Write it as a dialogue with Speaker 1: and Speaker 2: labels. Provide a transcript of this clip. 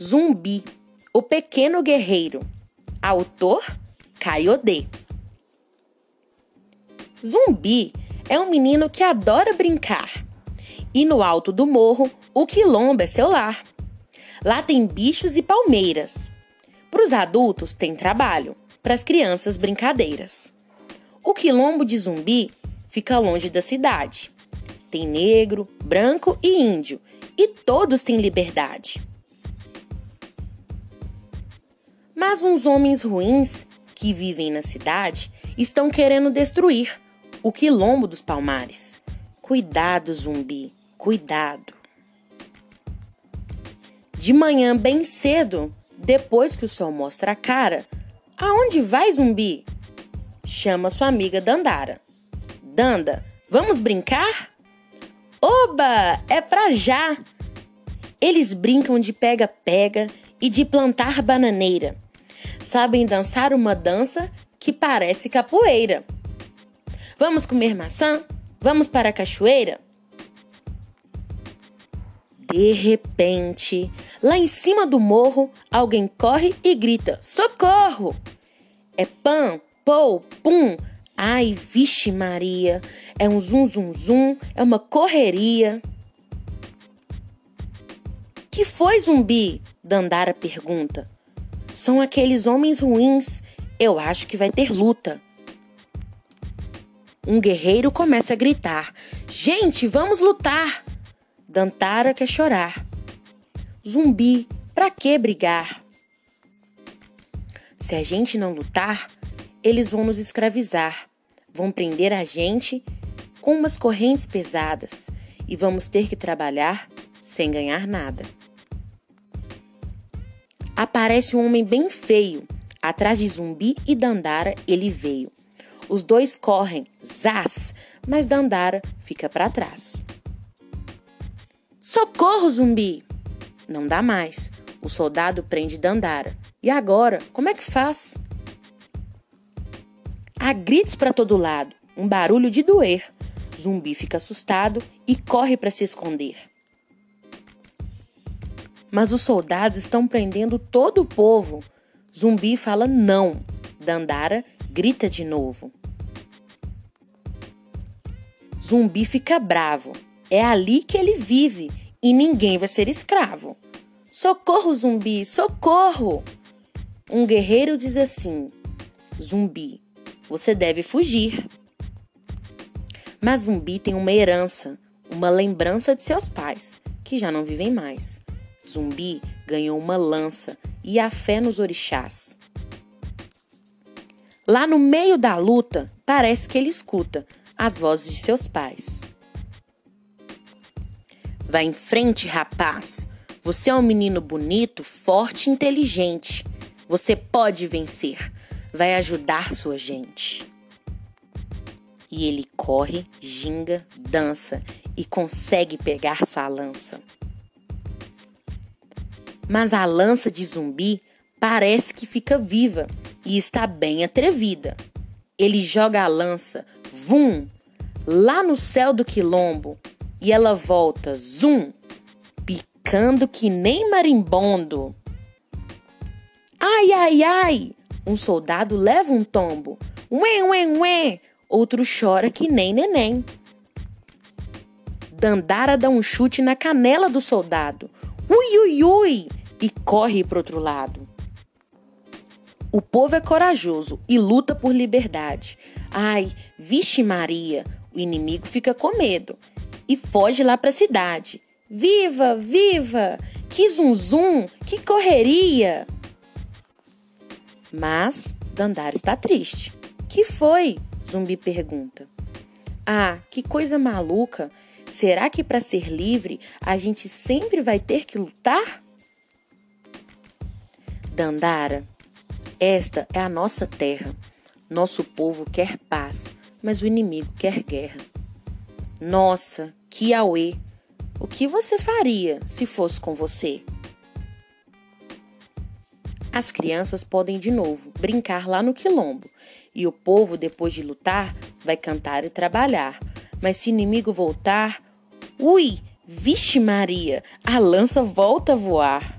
Speaker 1: Zumbi, o pequeno guerreiro. Autor Caiodê. Zumbi é um menino que adora brincar. E no alto do morro, o quilombo é seu lar. Lá tem bichos e palmeiras. Para os adultos tem trabalho, para as crianças brincadeiras. O quilombo de Zumbi fica longe da cidade. Tem negro, branco e índio, e todos têm liberdade. Mas uns homens ruins que vivem na cidade estão querendo destruir o quilombo dos palmares. Cuidado, zumbi, cuidado. De manhã, bem cedo, depois que o sol mostra a cara, aonde vai, zumbi? Chama sua amiga Dandara. Danda, vamos brincar? Oba, é pra já! Eles brincam de pega-pega e de plantar bananeira. Sabem dançar uma dança que parece capoeira. Vamos comer maçã? Vamos para a cachoeira? De repente, lá em cima do morro, alguém corre e grita: Socorro! É pam, pou, pum. Ai, vixe Maria, é um zum zum zum, é uma correria. Que foi, zumbi? Dandara pergunta. São aqueles homens ruins. Eu acho que vai ter luta. Um guerreiro começa a gritar: Gente, vamos lutar! Dantara quer chorar. Zumbi, pra que brigar? Se a gente não lutar, eles vão nos escravizar, vão prender a gente com umas correntes pesadas e vamos ter que trabalhar sem ganhar nada. Aparece um homem bem feio. Atrás de Zumbi e Dandara ele veio. Os dois correm, zás, mas Dandara fica para trás. Socorro, Zumbi! Não dá mais. O soldado prende Dandara. E agora, como é que faz? Há gritos para todo lado, um barulho de doer. Zumbi fica assustado e corre para se esconder. Mas os soldados estão prendendo todo o povo. Zumbi fala não. Dandara grita de novo. Zumbi fica bravo. É ali que ele vive e ninguém vai ser escravo. Socorro, zumbi, socorro! Um guerreiro diz assim: Zumbi, você deve fugir. Mas Zumbi tem uma herança, uma lembrança de seus pais, que já não vivem mais. Zumbi ganhou uma lança e a fé nos orixás. Lá no meio da luta, parece que ele escuta as vozes de seus pais. Vá em frente, rapaz. Você é um menino bonito, forte e inteligente. Você pode vencer. Vai ajudar sua gente. E ele corre, ginga, dança e consegue pegar sua lança mas a lança de zumbi parece que fica viva e está bem atrevida. Ele joga a lança, vum, lá no céu do quilombo e ela volta, zum, picando que nem marimbondo. Ai, ai, ai! Um soldado leva um tombo. Ué, ué, ué! Outro chora que nem neném. Dandara dá um chute na canela do soldado. Ui, ui, ui! E corre para outro lado. O povo é corajoso e luta por liberdade. Ai, vixe Maria, o inimigo fica com medo e foge lá para a cidade. Viva, viva! Que zum zum, que correria! Mas Dandara está triste. Que foi? Zumbi pergunta. Ah, que coisa maluca! Será que para ser livre a gente sempre vai ter que lutar? Dandara, esta é a nossa terra. Nosso povo quer paz, mas o inimigo quer guerra. Nossa, auê! O que você faria se fosse com você? As crianças podem de novo brincar lá no quilombo, e o povo, depois de lutar, vai cantar e trabalhar. Mas se o inimigo voltar, ui, vixe Maria, a lança volta a voar.